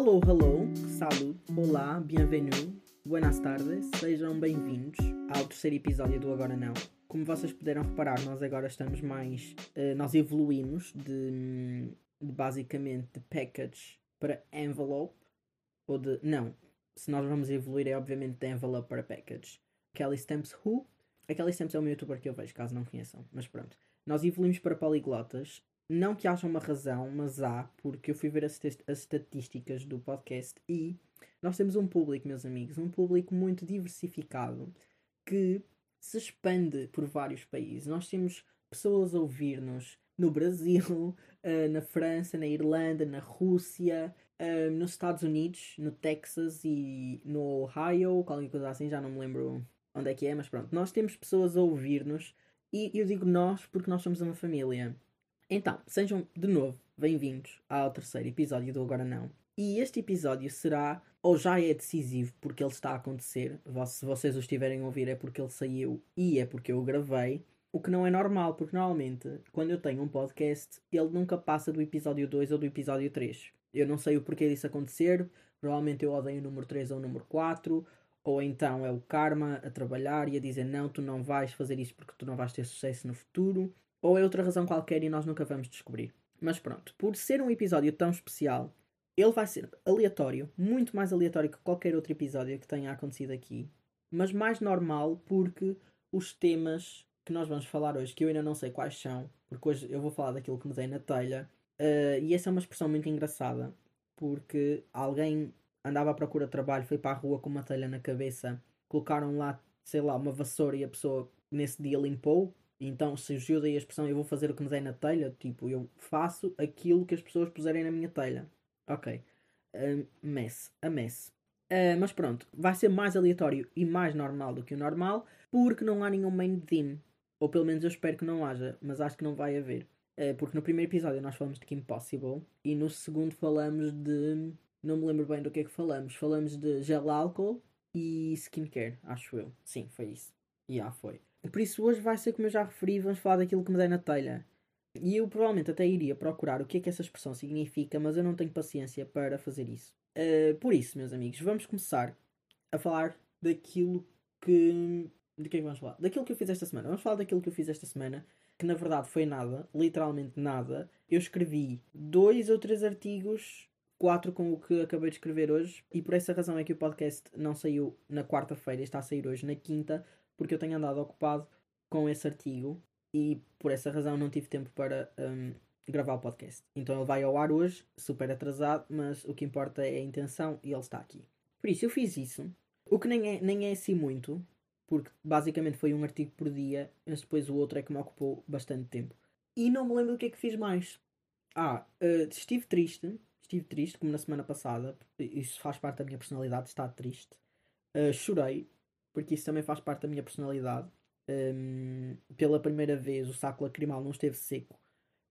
Hello, hello, salut, olá, bienvenue, buenas tardes, sejam bem-vindos ao terceiro episódio do Agora Não. Como vocês puderam reparar, nós agora estamos mais. Uh, nós evoluímos de, de, basicamente de package para envelope, ou de. Não, se nós vamos evoluir é obviamente de envelope para package. Kelly Stamps Who? A Kelly Stamps é um youtuber que eu vejo, caso não conheçam, mas pronto. Nós evoluímos para poliglotas não que haja uma razão, mas há, porque eu fui ver as, as estatísticas do podcast e nós temos um público, meus amigos, um público muito diversificado que se expande por vários países. Nós temos pessoas a ouvir-nos no Brasil, uh, na França, na Irlanda, na Rússia, uh, nos Estados Unidos, no Texas e no Ohio, qualquer coisa assim, já não me lembro onde é que é, mas pronto. Nós temos pessoas a ouvir-nos e eu digo nós porque nós somos uma família. Então, sejam de novo bem-vindos ao terceiro episódio do Agora Não. E este episódio será, ou já é decisivo, porque ele está a acontecer. Se vocês o estiverem a ouvir, é porque ele saiu e é porque eu o gravei. O que não é normal, porque normalmente, quando eu tenho um podcast, ele nunca passa do episódio 2 ou do episódio 3. Eu não sei o porquê disso acontecer. Provavelmente eu odeio o número 3 ou o número 4. Ou então é o karma a trabalhar e a dizer: Não, tu não vais fazer isso porque tu não vais ter sucesso no futuro. Ou é outra razão qualquer e nós nunca vamos descobrir. Mas pronto, por ser um episódio tão especial, ele vai ser aleatório, muito mais aleatório que qualquer outro episódio que tenha acontecido aqui, mas mais normal porque os temas que nós vamos falar hoje, que eu ainda não sei quais são, porque hoje eu vou falar daquilo que me dei na telha, uh, e essa é uma expressão muito engraçada, porque alguém andava à procura de trabalho, foi para a rua com uma telha na cabeça, colocaram lá, sei lá, uma vassoura e a pessoa nesse dia limpou, então, surgiu daí a expressão eu vou fazer o que me der na telha, tipo, eu faço aquilo que as pessoas puserem na minha telha. Ok. Um, mess. A mess. Uh, mas pronto, vai ser mais aleatório e mais normal do que o normal, porque não há nenhum main theme. Ou pelo menos eu espero que não haja, mas acho que não vai haver. Uh, porque no primeiro episódio nós falamos de Kim Possible e no segundo falamos de. Não me lembro bem do que é que falamos. Falamos de gel álcool e skincare, acho eu. Sim, foi isso. E yeah, foi. Por isso hoje vai ser como eu já referi, vamos falar daquilo que me dei na telha. E eu provavelmente até iria procurar o que é que essa expressão significa, mas eu não tenho paciência para fazer isso. Uh, por isso, meus amigos, vamos começar a falar daquilo que. De que é que vamos falar? Daquilo que eu fiz esta semana. Vamos falar daquilo que eu fiz esta semana, que na verdade foi nada, literalmente nada. Eu escrevi dois ou três artigos, quatro com o que acabei de escrever hoje, e por essa razão é que o podcast não saiu na quarta-feira, está a sair hoje na quinta, porque eu tenho andado ocupado com esse artigo e por essa razão não tive tempo para um, gravar o podcast. Então ele vai ao ar hoje, super atrasado, mas o que importa é a intenção e ele está aqui. Por isso eu fiz isso, o que nem é, nem é assim muito, porque basicamente foi um artigo por dia, mas depois o outro é que me ocupou bastante tempo. E não me lembro do que é que fiz mais. Ah, uh, estive triste, estive triste, como na semana passada, isso faz parte da minha personalidade, estar triste. Uh, chorei, porque isso também faz parte da minha personalidade. Um, pela primeira vez o saco lacrimal não esteve seco,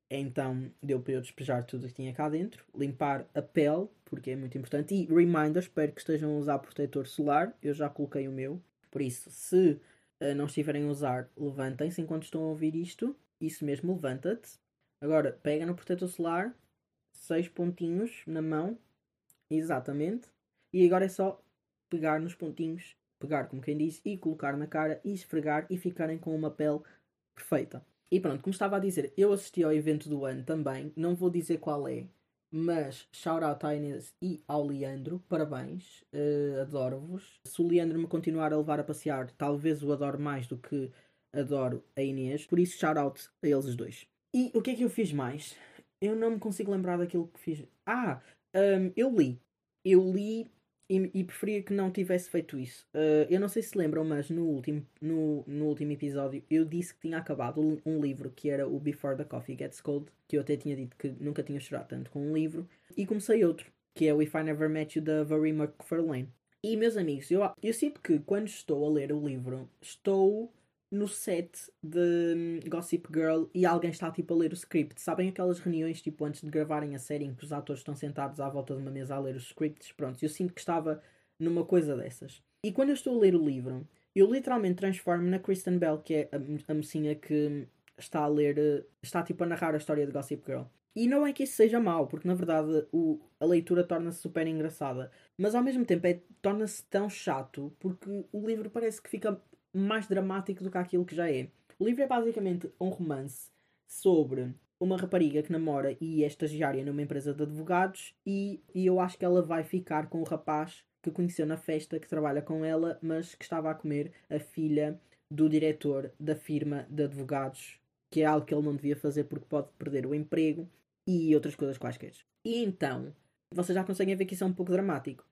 então deu para eu despejar tudo o que tinha cá dentro, limpar a pele, porque é muito importante, e reminder, espero que estejam a usar protetor solar, eu já coloquei o meu, por isso, se uh, não estiverem a usar, levantem-se enquanto estão a ouvir isto, isso mesmo, levanta-te. Agora, pega no protetor solar, seis pontinhos na mão, exatamente, e agora é só pegar nos pontinhos pegar, como quem diz, e colocar na cara e esfregar e ficarem com uma pele perfeita. E pronto, como estava a dizer, eu assisti ao evento do ano também, não vou dizer qual é, mas shout out à Inês e ao Leandro, parabéns, uh, adoro-vos. Se o Leandro me continuar a levar a passear, talvez o adoro mais do que adoro a Inês, por isso shout out a eles dois. E o que é que eu fiz mais? Eu não me consigo lembrar daquilo que fiz. Ah, um, eu li. Eu li e, e, preferia que não tivesse feito isso. Uh, eu não sei se lembram, mas no último, no, no último episódio eu disse que tinha acabado um, livro que era o Before the Coffee Gets Cold, que eu até tinha dito que nunca tinha chorado tanto com um livro, e comecei outro, que é o If I Never Met You da Valerie McFarlane. E meus amigos, eu, eu sinto que quando estou a ler o livro, estou no set de hum, Gossip Girl e alguém está tipo a ler o script. Sabem aquelas reuniões tipo antes de gravarem a série em que os atores estão sentados à volta de uma mesa a ler os scripts? Pronto, eu sinto que estava numa coisa dessas. E quando eu estou a ler o livro, eu literalmente transformo na Kristen Bell, que é a, a mocinha que está a ler, está tipo a narrar a história de Gossip Girl. E não é que isso seja mau, porque na verdade o, a leitura torna-se super engraçada. Mas ao mesmo tempo é, torna-se tão chato, porque o livro parece que fica mais dramático do que aquilo que já é. O livro é basicamente um romance sobre uma rapariga que namora e é estagiária numa empresa de advogados e, e eu acho que ela vai ficar com o rapaz que conheceu na festa, que trabalha com ela, mas que estava a comer a filha do diretor da firma de advogados, que é algo que ele não devia fazer porque pode perder o emprego e outras coisas quaisquer. E então, vocês já conseguem ver que isso é um pouco dramático.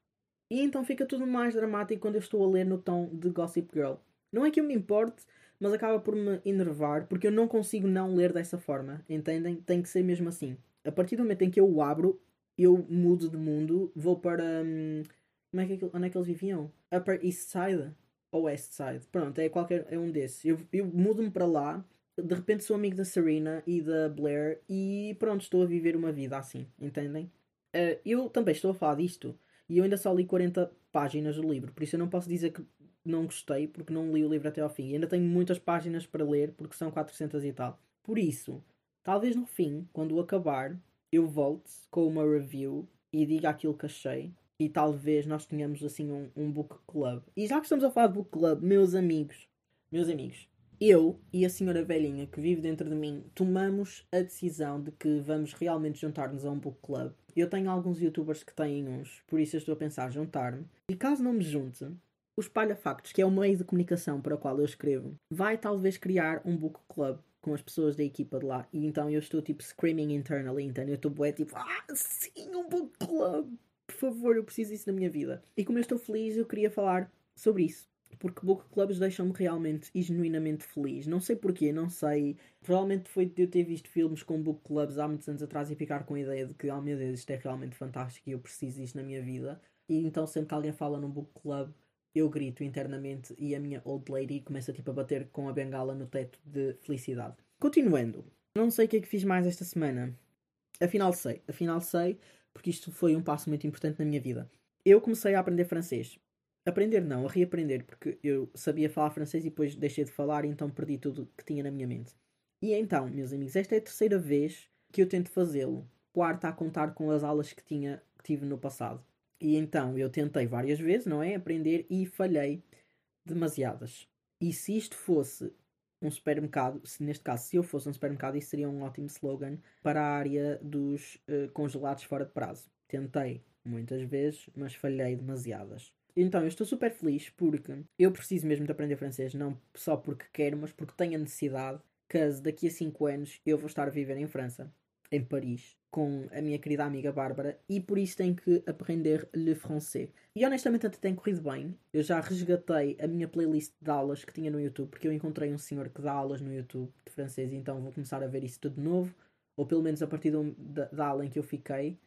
E então fica tudo mais dramático quando eu estou a ler no tom de Gossip Girl. Não é que eu me importe, mas acaba por me enervar porque eu não consigo não ler dessa forma, entendem? Tem que ser mesmo assim. A partir do momento em que eu o abro, eu mudo de mundo, vou para. Hum, como é que, onde é que eles viviam? Upper East Side? Ou West Side? Pronto, é, qualquer, é um desses. Eu, eu mudo-me para lá, de repente sou amigo da Serena e da Blair e pronto, estou a viver uma vida assim, entendem? Uh, eu também estou a falar disto e eu ainda só li 40 páginas do livro, por isso eu não posso dizer que não gostei porque não li o livro até ao fim. E ainda tenho muitas páginas para ler porque são 400 e tal. Por isso, talvez no fim, quando acabar, eu volte com uma review e diga aquilo que achei. E talvez nós tenhamos assim um, um book club. E já que estamos a falar de book club, meus amigos, meus amigos, eu e a senhora velhinha que vive dentro de mim tomamos a decisão de que vamos realmente juntar-nos a um book club. Eu tenho alguns youtubers que têm uns, por isso eu estou a pensar juntar-me. E caso não me junte, o Espalha Factos, que é o meio de comunicação para o qual eu escrevo, vai talvez criar um book club com as pessoas da equipa de lá. E então eu estou tipo screaming internally, então eu estou bué tipo, ah, sim, um book club! Por favor, eu preciso disso na minha vida. E como eu estou feliz, eu queria falar sobre isso. Porque book clubs deixam-me realmente e genuinamente feliz. Não sei porquê, não sei. Provavelmente foi de eu ter visto filmes com book clubs há muitos anos atrás e ficar com a ideia de que, oh meu Deus, isto é realmente fantástico e eu preciso disto na minha vida. E então sempre que alguém fala num book club, eu grito internamente e a minha old lady começa tipo a bater com a bengala no teto de felicidade. Continuando, não sei o que é que fiz mais esta semana. Afinal sei, afinal sei, porque isto foi um passo muito importante na minha vida. Eu comecei a aprender francês. Aprender não, a reaprender, porque eu sabia falar francês e depois deixei de falar então perdi tudo que tinha na minha mente. E então, meus amigos, esta é a terceira vez que eu tento fazê-lo. Quarta a contar com as aulas que tinha que tive no passado. E então eu tentei várias vezes, não é? Aprender e falhei demasiadas. E se isto fosse um supermercado, se neste caso, se eu fosse um supermercado, isso seria um ótimo slogan para a área dos uh, congelados fora de prazo. Tentei muitas vezes, mas falhei demasiadas. Então eu estou super feliz porque eu preciso mesmo de aprender francês, não só porque quero, mas porque tenho a necessidade, caso daqui a 5 anos eu vou estar a viver em França, em Paris com a minha querida amiga Bárbara e por isso tenho que aprender le français. E honestamente até tem corrido bem. Eu já resgatei a minha playlist de aulas que tinha no YouTube, porque eu encontrei um senhor que dá aulas no YouTube de francês, então vou começar a ver isso tudo de novo, ou pelo menos a partir do, da, da aula em que eu fiquei.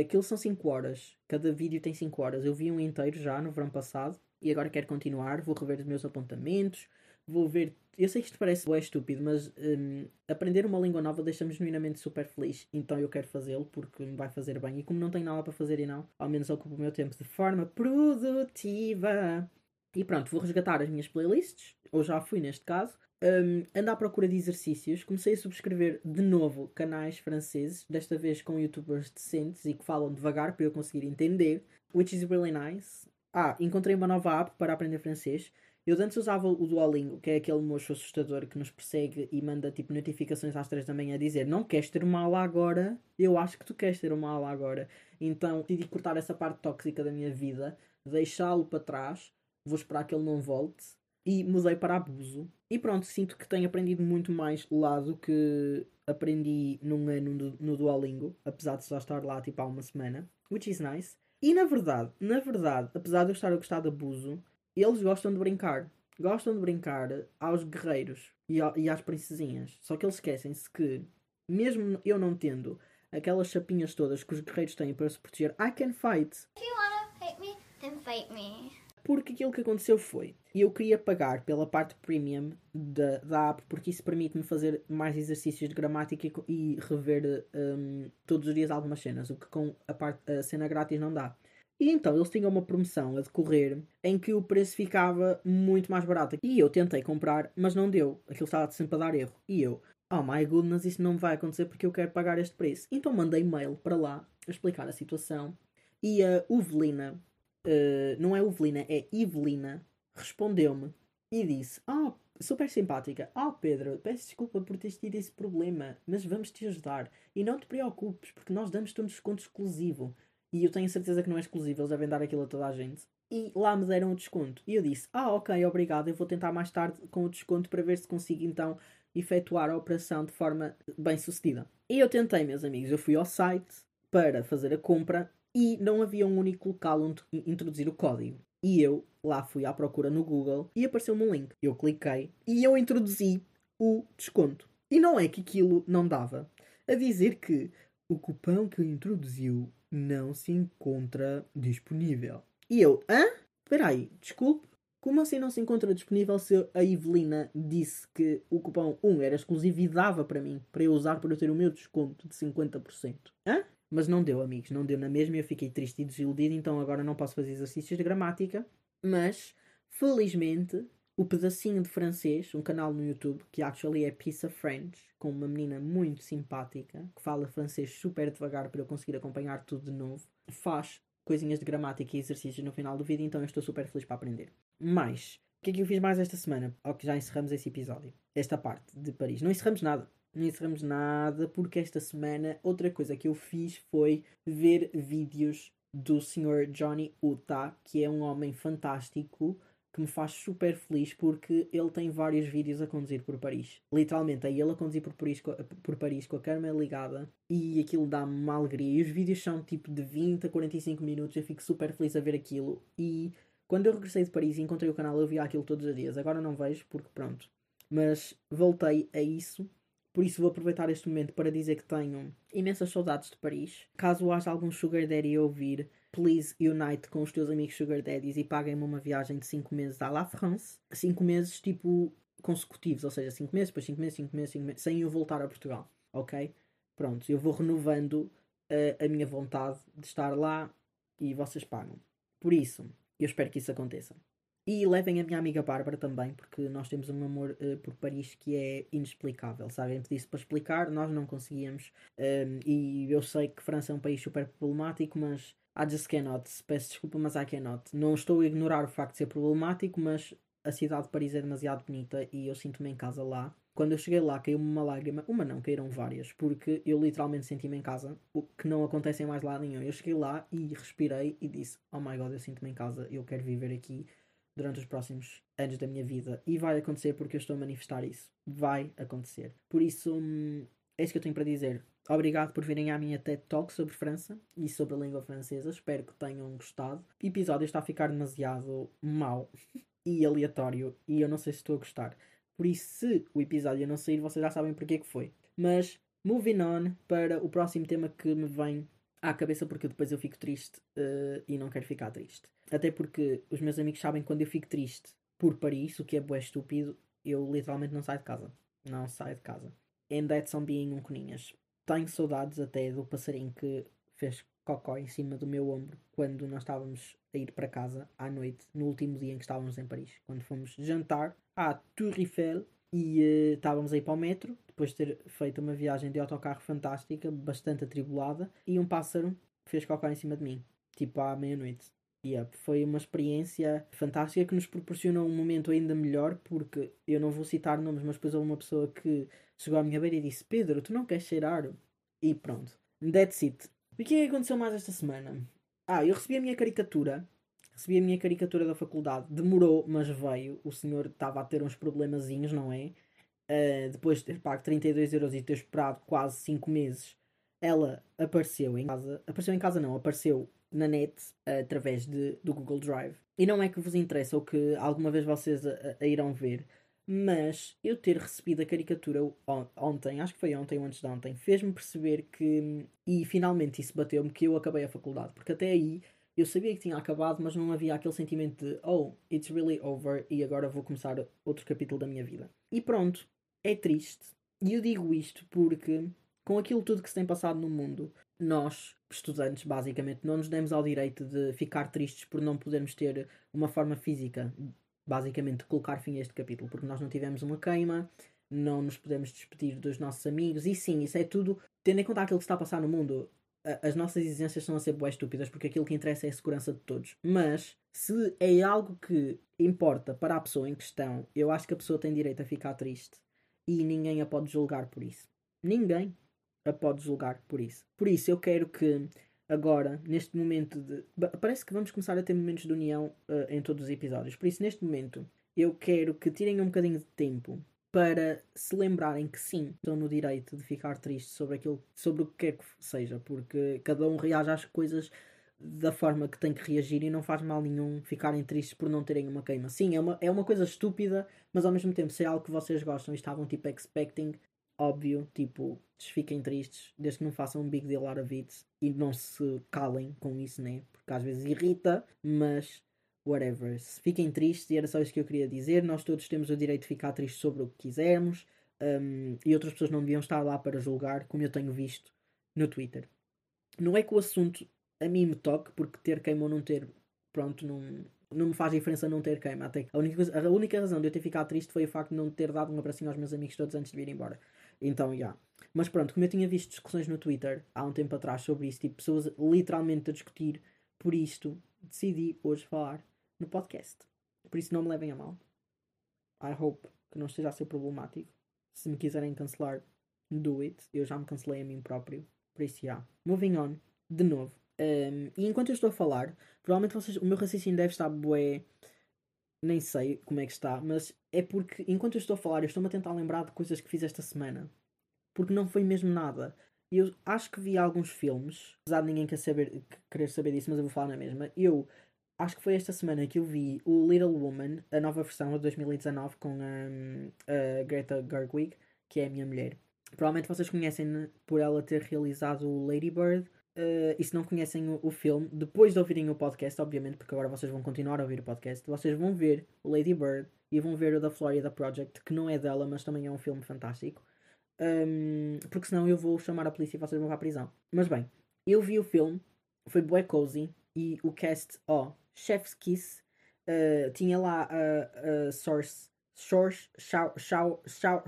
Aquilo são 5 horas, cada vídeo tem 5 horas. Eu vi um inteiro já no verão passado e agora quero continuar. Vou rever os meus apontamentos, vou ver eu sei que isto parece é estúpido, mas um, aprender uma língua nova deixa-me genuinamente super feliz. Então eu quero fazê-lo porque me vai fazer bem. E como não tenho nada para fazer e não, ao menos ocupo o meu tempo de forma produtiva. E pronto, vou resgatar as minhas playlists, ou já fui neste caso. Um, ando à procura de exercícios. Comecei a subscrever de novo canais franceses, desta vez com youtubers decentes e que falam devagar para eu conseguir entender, which is really nice. Ah, encontrei uma nova app para aprender francês eu antes usava o Duolingo, que é aquele moço assustador que nos persegue e manda tipo notificações às 3 da manhã a dizer não queres ter uma aula agora? Eu acho que tu queres ter uma aula agora. Então decidi cortar essa parte tóxica da minha vida, deixá-lo para trás, vou esperar que ele não volte e mudei para abuso. E pronto, sinto que tenho aprendido muito mais lá do que aprendi num ano no, Duolingo, apesar de só estar lá tipo há uma semana, which is nice. E na verdade, na verdade, apesar de eu estar a gostar de abuso, eles gostam de brincar. Gostam de brincar aos guerreiros e, e às princesinhas. Só que eles esquecem-se que, mesmo eu não tendo aquelas chapinhas todas que os guerreiros têm para se proteger, I can fight. If you wanna fight me, then fight me. Porque aquilo que aconteceu foi, eu queria pagar pela parte premium da, da app, porque isso permite-me fazer mais exercícios de gramática e, e rever um, todos os dias algumas cenas, o que com a, parte, a cena grátis não dá. E então eles tinham uma promoção a decorrer em que o preço ficava muito mais barato. E eu tentei comprar, mas não deu. Aquilo estava sempre a dar erro. E eu, oh my goodness, isso não vai acontecer porque eu quero pagar este preço. Então mandei mail para lá a explicar a situação e a Uvelina, uh, não é Uvelina, é Evelina, respondeu-me e disse: Ah, oh, super simpática. Ah, oh, Pedro, peço desculpa por teres tido esse problema, mas vamos te ajudar. E não te preocupes, porque nós damos-te um desconto exclusivo. E eu tenho certeza que não é exclusivo, eles devem dar aquilo a toda a gente. E lá me deram o desconto. E eu disse: Ah, ok, obrigado. Eu vou tentar mais tarde com o desconto para ver se consigo então efetuar a operação de forma bem sucedida. E eu tentei, meus amigos. Eu fui ao site para fazer a compra e não havia um único local onde introduzir o código. E eu lá fui à procura no Google e apareceu-me um link. Eu cliquei e eu introduzi o desconto. E não é que aquilo não dava. A dizer que o cupão que eu introduziu não se encontra disponível. E eu, hã? Espera aí, desculpe. Como assim não se encontra disponível se a Evelina disse que o cupom 1 era exclusivo e dava para mim, para eu usar para eu ter o meu desconto de 50%? Hã? Mas não deu, amigos, não deu na mesma e eu fiquei triste e desiludido, então agora não posso fazer exercícios de gramática. Mas, felizmente, o pedacinho de francês, um canal no YouTube que actually é of French, com uma menina muito simpática que fala francês super devagar para eu conseguir acompanhar tudo de novo, faz coisinhas de gramática e exercícios no final do vídeo, então eu estou super feliz para aprender. Mas, o que é que eu fiz mais esta semana? Ou que já encerramos esse episódio, esta parte de Paris. Não encerramos nada, não encerramos nada, porque esta semana outra coisa que eu fiz foi ver vídeos do Sr. Johnny Utah, que é um homem fantástico que me faz super feliz porque ele tem vários vídeos a conduzir por Paris. Literalmente, é ele a conduzir por Paris, por Paris com a câmera ligada e aquilo dá-me uma alegria. E os vídeos são tipo de 20 a 45 minutos, eu fico super feliz a ver aquilo. E quando eu regressei de Paris e encontrei o canal, eu via aquilo todos os dias. Agora não vejo porque pronto. Mas voltei a isso por isso vou aproveitar este momento para dizer que tenho imensas saudades de Paris. Caso haja algum Sugar Daddy a ouvir, please unite com os teus amigos Sugar Daddies e paguem-me uma viagem de 5 meses à La France. 5 meses tipo consecutivos, ou seja, 5 meses, depois 5 meses, 5 meses, 5 meses, sem eu voltar a Portugal. Ok? Pronto, eu vou renovando uh, a minha vontade de estar lá e vocês pagam. Por isso, eu espero que isso aconteça. E levem a minha amiga Bárbara também, porque nós temos um amor uh, por Paris que é inexplicável. Se alguém pedisse para explicar, nós não conseguíamos. Um, e eu sei que França é um país super problemático, mas I just cannot. Peço desculpa, mas I cannot. Não estou a ignorar o facto de ser problemático, mas a cidade de Paris é demasiado bonita e eu sinto-me em casa lá. Quando eu cheguei lá, caiu-me uma lágrima. Uma não, caíram várias, porque eu literalmente senti-me em casa, o que não acontece em mais lado nenhum. Eu cheguei lá e respirei e disse: Oh my god, eu sinto-me em casa, eu quero viver aqui durante os próximos anos da minha vida. E vai acontecer porque eu estou a manifestar isso. Vai acontecer. Por isso, hum, é isso que eu tenho para dizer. Obrigado por virem à minha TED Talk sobre França e sobre a língua francesa. Espero que tenham gostado. O episódio está a ficar demasiado mau e aleatório e eu não sei se estou a gostar. Por isso, se o episódio não sair, vocês já sabem porque que foi. Mas, moving on para o próximo tema que me vem à cabeça, porque depois eu fico triste uh, e não quero ficar triste. Até porque os meus amigos sabem que quando eu fico triste por Paris, o que é bué estúpido, eu literalmente não saio de casa. Não saio de casa. And that's on being um coninhas. Tenho saudades até do passarinho que fez cocó em cima do meu ombro quando nós estávamos a ir para casa à noite, no último dia em que estávamos em Paris. Quando fomos jantar à Tour Eiffel e uh, estávamos a ir para o metro, depois de ter feito uma viagem de autocarro fantástica, bastante atribulada, e um pássaro fez cocó em cima de mim, tipo à meia-noite. Yeah, foi uma experiência fantástica que nos proporcionou um momento ainda melhor, porque eu não vou citar nomes, mas depois houve uma pessoa que chegou à minha beira e disse: Pedro, tu não queres cheirar? E pronto. That's it. E o que é que aconteceu mais esta semana? Ah, eu recebi a minha caricatura. Recebi a minha caricatura da faculdade. Demorou, mas veio. O senhor estava a ter uns problemazinhos, não é? Uh, depois de ter pago 32 euros e ter esperado quase 5 meses, ela apareceu em casa. Apareceu em casa, não, apareceu na net uh, através de, do Google Drive. E não é que vos interessa ou que alguma vez vocês a, a irão ver, mas eu ter recebido a caricatura on, ontem, acho que foi ontem ou antes de ontem, fez-me perceber que, e finalmente isso bateu-me, que eu acabei a faculdade. Porque até aí eu sabia que tinha acabado, mas não havia aquele sentimento de oh, it's really over e agora vou começar outro capítulo da minha vida. E pronto, é triste. E eu digo isto porque, com aquilo tudo que se tem passado no mundo, nós, estudantes, basicamente, não nos demos ao direito de ficar tristes por não podermos ter uma forma física, basicamente, colocar fim a este capítulo, porque nós não tivemos uma queima, não nos podemos despedir dos nossos amigos. E sim, isso é tudo, tendo em conta aquilo que está a passar no mundo, as nossas exigências estão a ser boas estúpidas porque aquilo que interessa é a segurança de todos. Mas se é algo que importa para a pessoa em questão, eu acho que a pessoa tem direito a ficar triste e ninguém a pode julgar por isso. Ninguém a pode julgar por isso. Por isso eu quero que agora, neste momento de. Parece que vamos começar a ter momentos de união uh, em todos os episódios. Por isso, neste momento, eu quero que tirem um bocadinho de tempo para se lembrarem que sim, estão no direito de ficar tristes sobre aquilo, sobre o que quer que seja, porque cada um reage às coisas da forma que tem que reagir e não faz mal nenhum ficarem tristes por não terem uma queima. Sim, é uma, é uma coisa estúpida, mas ao mesmo tempo, se é algo que vocês gostam e estavam tipo expecting, óbvio, tipo, fiquem tristes, desde que não façam um big deal out of it e não se calem com isso, né? Porque às vezes irrita, mas whatever. Fiquem tristes, e era só isso que eu queria dizer. Nós todos temos o direito de ficar tristes sobre o que quisermos, um, e outras pessoas não deviam estar lá para julgar, como eu tenho visto no Twitter. Não é que o assunto a mim me toque, porque ter queima ou não ter, pronto, não, não me faz diferença não ter queima. Até a única, coisa, a única razão de eu ter ficado triste foi o facto de não ter dado um abracinho aos meus amigos todos antes de vir embora. Então, já. Yeah. Mas pronto, como eu tinha visto discussões no Twitter há um tempo atrás sobre isso, tipo, pessoas literalmente a discutir por isto, decidi hoje falar no podcast. Por isso não me levem a mal. I hope que não esteja a ser problemático. Se me quiserem cancelar, do it. Eu já me cancelei a mim próprio. Por isso, já. Yeah. Moving on, de novo. Um, e enquanto eu estou a falar, provavelmente vocês, o meu raciocínio deve estar bué. Nem sei como é que está, mas é porque enquanto eu estou a falar, eu estou-me a tentar lembrar de coisas que fiz esta semana. Porque não foi mesmo nada. Eu acho que vi alguns filmes, apesar de ninguém quer saber, querer saber disso, mas eu vou falar na mesma. Eu acho que foi esta semana que eu vi o Little Woman, a nova versão de 2019 com a, a Greta Gerwig, que é a minha mulher. Provavelmente vocês conhecem por ela ter realizado o Lady Bird. Uh, e se não conhecem o, o, filme, depois de ouvirem o podcast, obviamente, porque agora vocês vão continuar a ouvir o podcast, vocês vão ver o Lady Bird e vão ver o da Florida Project, que não é dela, mas também é um filme fantástico. Um, porque senão eu vou chamar a polícia e vocês vão para a prisão. Mas bem, eu vi o filme, foi bué cozy, e o cast, ó, oh, Chef's Kiss, uh, tinha lá a, a Source, Source, Shao, Shao, Shao,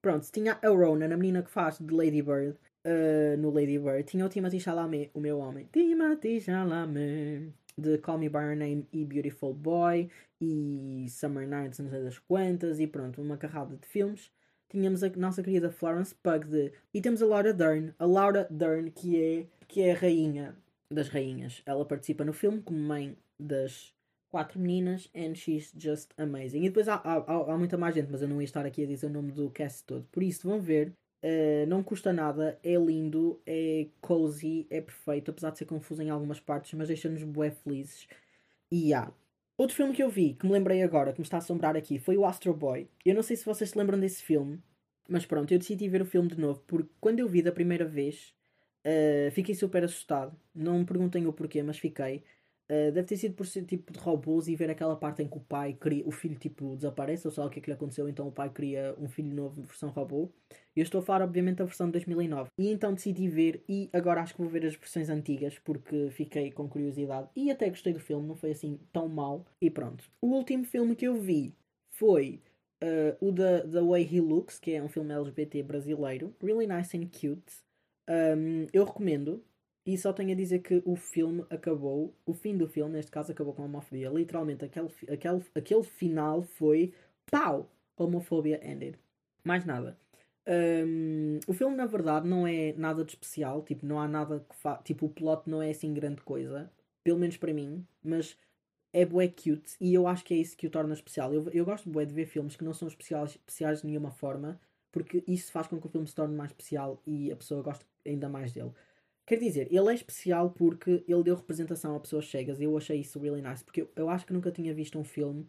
pronto, tinha a Rona, a menina que faz de Lady Bird, uh, no Lady Bird, tinha o Timothy Chalamet, o meu homem, Timothy Chalamet, de Call Me By Your Name e Beautiful Boy, e Summer Nights, não sei das quantas, e pronto, uma carrada de filmes. Tínhamos a nossa querida Florence Pug de... E temos a Laura Dern, a Laura Dern que é, que é a rainha das rainhas. Ela participa no filme como mãe das quatro meninas and she's just amazing. E depois há, há, há, muita mais gente, mas eu não ia estar aqui a dizer o nome do cast todo. Por isso vão ver. Uh, não custa nada, é lindo, é cozy, é perfeito, apesar de ser confuso em algumas partes, mas deixa-nos bué felizes. E há. Outro filme que eu vi, que me lembrei agora, que me está a assombrar aqui, foi o Astro Boy. Eu não sei se vocês se lembram desse filme, mas pronto, eu decidi ver o filme de novo, porque quando eu vi da primeira vez, Uh, fiquei super assustado. Não me perguntem o porquê, mas fiquei. Uh, deve ter sido por ser tipo de robôs e ver aquela parte em que o pai cria, o filho tipo desaparece, ou sei lá o que é que lhe aconteceu, então o pai cria um filho novo versão robô. Eu estou a falar, obviamente, da versão de 2009. E então decidi ver, e agora acho que vou ver as versões antigas, porque fiquei com curiosidade. E até gostei do filme, não foi assim tão mau. E pronto. O último filme que eu vi foi uh, o The, The Way He Looks, que é um filme LGBT brasileiro. Really nice and cute. Um, eu recomendo. E só tenho a dizer que o filme acabou, o fim do filme, neste caso, acabou com a homofobia. Literalmente, aquele, aquele, aquele final foi pau! Homofobia ended. Mais nada. Um, o filme, na verdade, não é nada de especial. Tipo, não há nada que fa... Tipo, o plot não é assim grande coisa. Pelo menos para mim. Mas é bué cute. E eu acho que é isso que o torna especial. Eu, eu gosto bué de ver filmes que não são especiais, especiais de nenhuma forma porque isso faz com que o filme se torne mais especial e a pessoa goste ainda mais dele. Quer dizer, ele é especial porque ele deu representação a pessoas cegas e eu achei isso really nice, porque eu, eu acho que nunca tinha visto um filme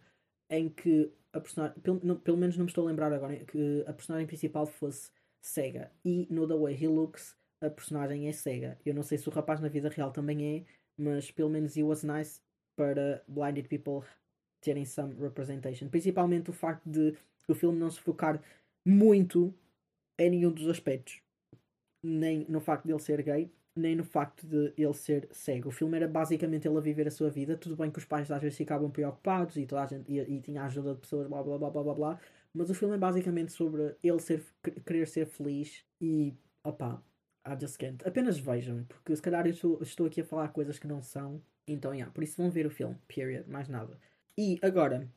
em que a personagem, pelo, não, pelo menos não me estou a lembrar agora, que a personagem principal fosse cega. E no The Way He Looks, a personagem é cega. Eu não sei se o rapaz na vida real também é, mas pelo menos it was nice para blinded people terem some representation. Principalmente o facto de o filme não se focar muito em nenhum dos aspectos. Nem no facto de ele ser gay, nem no facto de ele ser cego. O filme era basicamente ele a viver a sua vida. Tudo bem que os pais às vezes ficavam preocupados e, toda a gente, e, e tinha a ajuda de pessoas, blá blá blá blá blá blá. Mas o filme é basicamente sobre ele ser, querer ser feliz e, opá, I just can't. Apenas vejam, porque se calhar eu estou, estou aqui a falar coisas que não são. Então, yeah, por isso vão ver o filme, period, mais nada. E agora,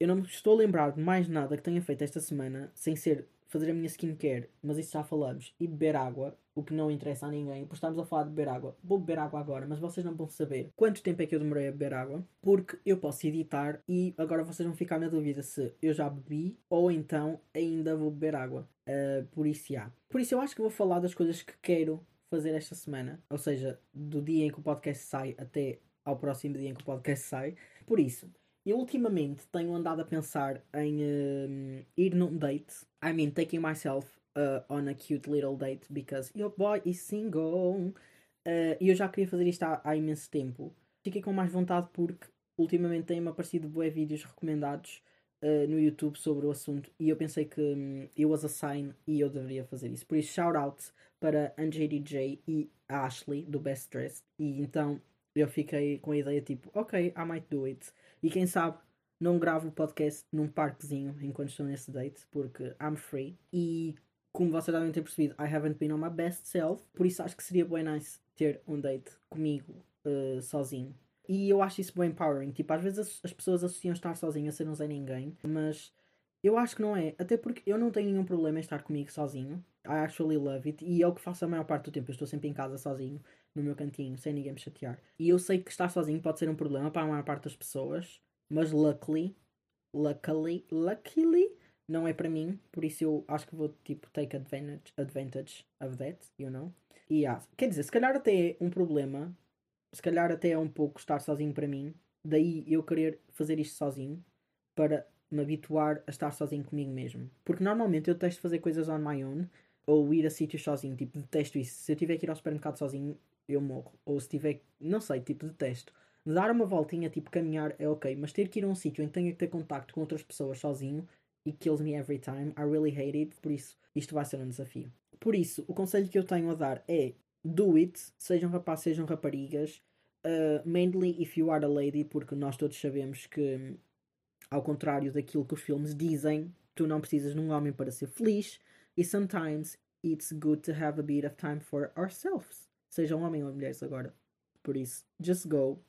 eu não estou a lembrar de mais nada que tenha feito esta semana sem ser fazer a minha skincare, mas isso já falamos, e beber água, o que não interessa a ninguém, porque estamos a falar de beber água. Vou beber água agora, mas vocês não vão saber quanto tempo é que eu demorei a beber água, porque eu posso editar e agora vocês vão ficar na dúvida se eu já bebi ou então ainda vou beber água. Uh, por isso, já. Por isso, eu acho que vou falar das coisas que quero fazer esta semana, ou seja, do dia em que o podcast sai até ao próximo dia em que o podcast sai. Por isso, eu ultimamente tenho andado a pensar em uh, ir num date. I mean, taking myself uh, on a cute little date because your boy is single. Uh, e eu já queria fazer isto há, há, imenso tempo. Fiquei com mais vontade porque ultimamente têm-me aparecido bué vídeos recomendados uh, no YouTube sobre o assunto e eu pensei que um, eu was a sign e eu deveria fazer isso. Por isso, shout out para AnJDJ e Ashley do Best Dressed. E então eu fiquei com a ideia tipo, ok, I might do it. E quem sabe não gravo o podcast num parquezinho enquanto estou nesse date, porque I'm free. E como vocês devem ter percebido, I haven't been on my best self. Por isso acho que seria bem nice ter um date comigo uh, sozinho. E eu acho isso bem empowering. Tipo, às vezes as, as pessoas associam estar sozinho a ser não ser ninguém, mas eu acho que não é. Até porque eu não tenho nenhum problema em estar comigo sozinho. I actually love it. E é o que faço a maior parte do tempo. Eu estou sempre em casa sozinho no meu cantinho, sem ninguém me chatear. E eu sei que estar sozinho pode ser um problema para a maior parte das pessoas, mas luckily, luckily, luckily, não é para mim, por isso eu acho que vou tipo take advantage, advantage of that, you know? E yeah, quer dizer, se calhar até é um problema, se calhar até é um pouco estar sozinho para mim, daí eu querer fazer isto sozinho para me habituar a estar sozinho comigo mesmo. Porque normalmente eu testo fazer coisas on my own ou ir a sítios sozinho, tipo, detesto isso. Se eu tiver que ir ao supermercado sozinho, eu morro. Ou se tiver, não sei, tipo, detesto. Dar uma voltinha, tipo, caminhar é ok, mas ter que ir a um sítio em que tenha que ter contacto com outras pessoas sozinho e kills me every time. I really hate it, por isso isto vai ser um desafio. Por isso, o conselho que eu tenho a dar é do it, sejam rapazes, sejam raparigas, uh, mainly if you are a lady, porque nós todos sabemos que, ao contrário daquilo que os filmes dizem, tu não precisas de um homem para ser feliz, e sometimes it's good to have a bit of time for ourselves sejam homens ou mulheres agora. Por isso, just go,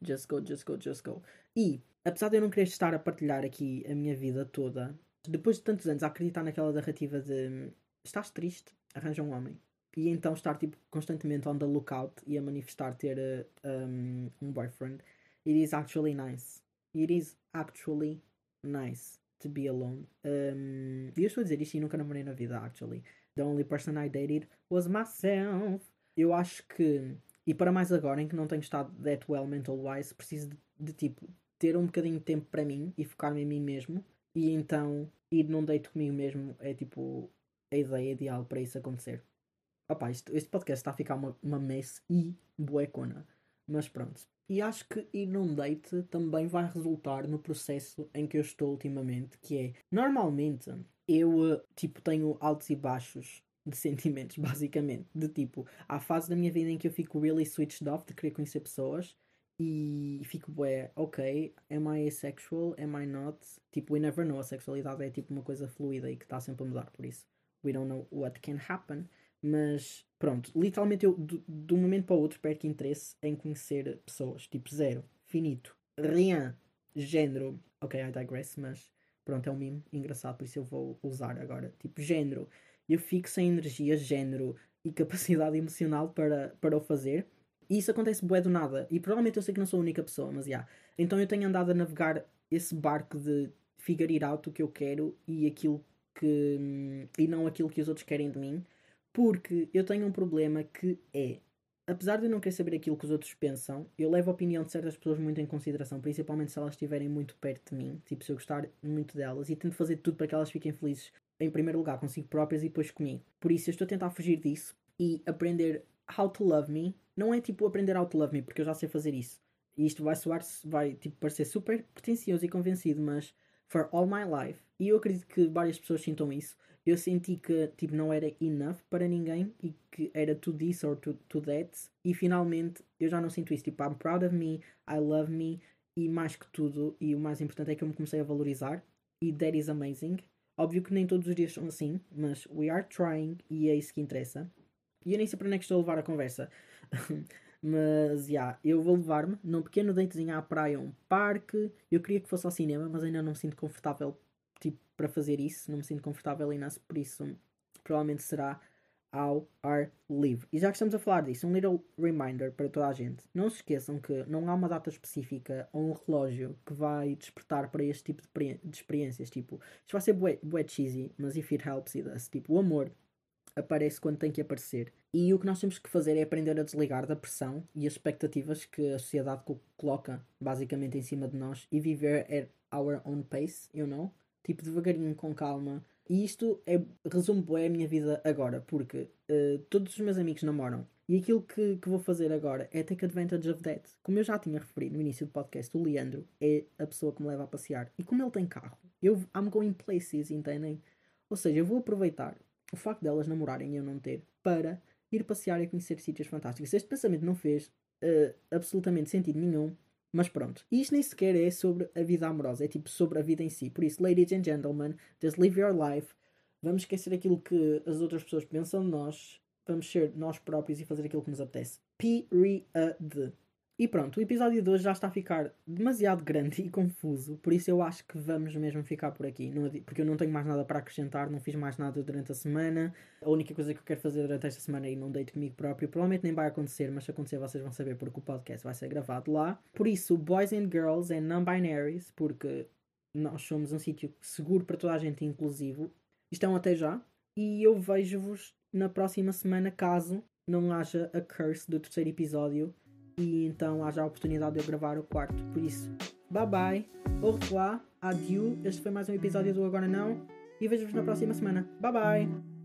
just go, just go, just go. E, apesar de eu não querer estar a partilhar aqui a minha vida toda, depois de tantos anos a acreditar naquela narrativa de estás triste, arranja um homem. E então estar tipo, constantemente on the lookout e a manifestar ter uh, um, um boyfriend. It is actually nice. It is actually nice to be alone. Um, eu estou a dizer isto e nunca namorei na vida, actually. The only person I dated was myself eu acho que, e para mais agora em que não tenho estado that well mental wise, preciso de, de tipo ter um bocadinho de tempo para mim e focar-me em mim mesmo e então ir num date comigo mesmo é tipo a ideia ideal para isso acontecer. Opa, isto, este podcast está a ficar uma, uma mess e buecona. Mas pronto. E acho que ir num date também vai resultar no processo em que eu estou ultimamente, que é normalmente eu tipo tenho altos e baixos de sentimentos, basicamente. De tipo, há fases da minha vida em que eu fico really switched off de querer conhecer pessoas e fico, bué, ok, am I asexual? Am I not? Tipo, we never know. A sexualidade é tipo uma coisa fluida e que está sempre a mudar, por isso, we don't know what can happen. Mas pronto, literalmente eu de um momento para o outro perco interesse em conhecer pessoas. Tipo, zero, finito, rien, género. Ok, I digress, mas pronto, é um meme engraçado, por isso eu vou usar agora. Tipo, género eu fico sem energia, género e capacidade emocional para, para o fazer. E isso acontece bué do nada. E provavelmente eu sei que não sou a única pessoa, mas já. Yeah. Então eu tenho andado a navegar esse barco de figure out o que eu quero e aquilo que. e não aquilo que os outros querem de mim. Porque eu tenho um problema que é. Apesar de eu não querer saber aquilo que os outros pensam, eu levo a opinião de certas pessoas muito em consideração, principalmente se elas estiverem muito perto de mim, tipo se eu gostar muito delas, e tento fazer tudo para que elas fiquem felizes em primeiro lugar consigo próprias e depois comigo. Por isso eu estou a tentar fugir disso e aprender how to love me. Não é tipo aprender how to love me, porque eu já sei fazer isso. E isto vai soar, vai tipo parecer super pretencioso e convencido, mas for all my life, e eu acredito que várias pessoas sintam isso, eu senti que tipo não era enough para ninguém e que era to this or to, to that, e finalmente eu já não sinto isso. Tipo, I'm proud of me, I love me, e mais que tudo, e o mais importante é que eu me comecei a valorizar, e that is amazing. Óbvio que nem todos os dias são assim, mas we are trying e é isso que interessa. E eu nem sei para onde é que estou a levar a conversa. mas, já, yeah, eu vou levar-me num pequeno datezinho à praia, um parque. Eu queria que fosse ao cinema, mas ainda não me sinto confortável, tipo, para fazer isso. Não me sinto confortável ainda, por isso provavelmente será ao ar livre. E já que estamos a falar disso, um little reminder para toda a gente. Não se esqueçam que não há uma data específica ou um relógio que vai despertar para este tipo de, de experiências. Tipo, isto vai ser bué, bué cheesy, mas if it helps, it does. Tipo, o amor aparece quando tem que aparecer. E o que nós temos que fazer é aprender a desligar da pressão e as expectativas que a sociedade coloca basicamente em cima de nós e viver at our own pace, you know? Tipo, devagarinho, com calma, e isto é, resume bem a minha vida agora, porque uh, todos os meus amigos namoram. E aquilo que, que vou fazer agora é take advantage of that. Como eu já tinha referido no início do podcast, o Leandro é a pessoa que me leva a passear. E como ele tem carro, eu I'm going places, entendem? Ou seja, eu vou aproveitar o facto delas namorarem e eu não ter para ir passear e conhecer sítios fantásticos. Este pensamento não fez uh, absolutamente sentido nenhum mas pronto, isto nem sequer é sobre a vida amorosa, é tipo sobre a vida em si. Por isso, ladies and gentlemen, just live your life. Vamos esquecer aquilo que as outras pessoas pensam de nós. Vamos ser nós próprios e fazer aquilo que nos apetece. Period. E pronto, o episódio de hoje já está a ficar demasiado grande e confuso, por isso eu acho que vamos mesmo ficar por aqui. porque eu não tenho mais nada para acrescentar, não fiz mais nada durante a semana. A única coisa que eu quero fazer durante esta semana ir num date comigo próprio. Provavelmente nem vai acontecer, mas se acontecer vocês vão saber porque o podcast vai ser gravado lá. Por isso, boys and girls and non-binaries, porque nós somos um sítio seguro para toda a gente, inclusivo. Estão até já. E eu vejo-vos na próxima semana, caso não haja a curse do terceiro episódio e então haja a oportunidade de eu gravar o quarto. Por isso, bye bye, au revoir, adieu. Este foi mais um episódio do Agora Não e vejo-vos na próxima semana. Bye bye!